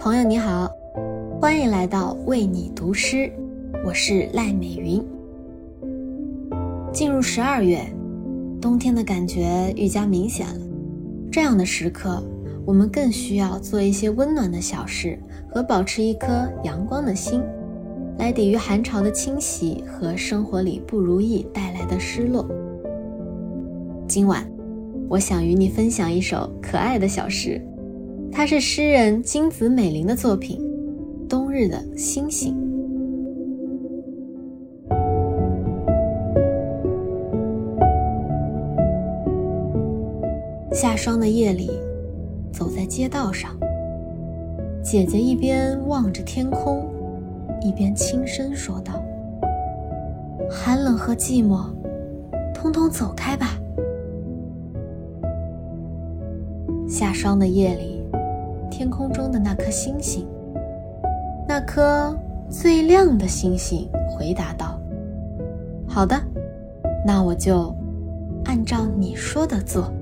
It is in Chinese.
朋友你好，欢迎来到为你读诗，我是赖美云。进入十二月，冬天的感觉愈加明显了。这样的时刻，我们更需要做一些温暖的小事和保持一颗阳光的心，来抵御寒潮的侵袭和生活里不如意带来的失落。今晚，我想与你分享一首可爱的小诗。它是诗人金子美玲的作品《冬日的星星》。夏霜的夜里，走在街道上，姐姐一边望着天空，一边轻声说道：“寒冷和寂寞，通通走开吧。”夏霜的夜里。天空中的那颗星星，那颗最亮的星星，回答道：“好的，那我就按照你说的做。”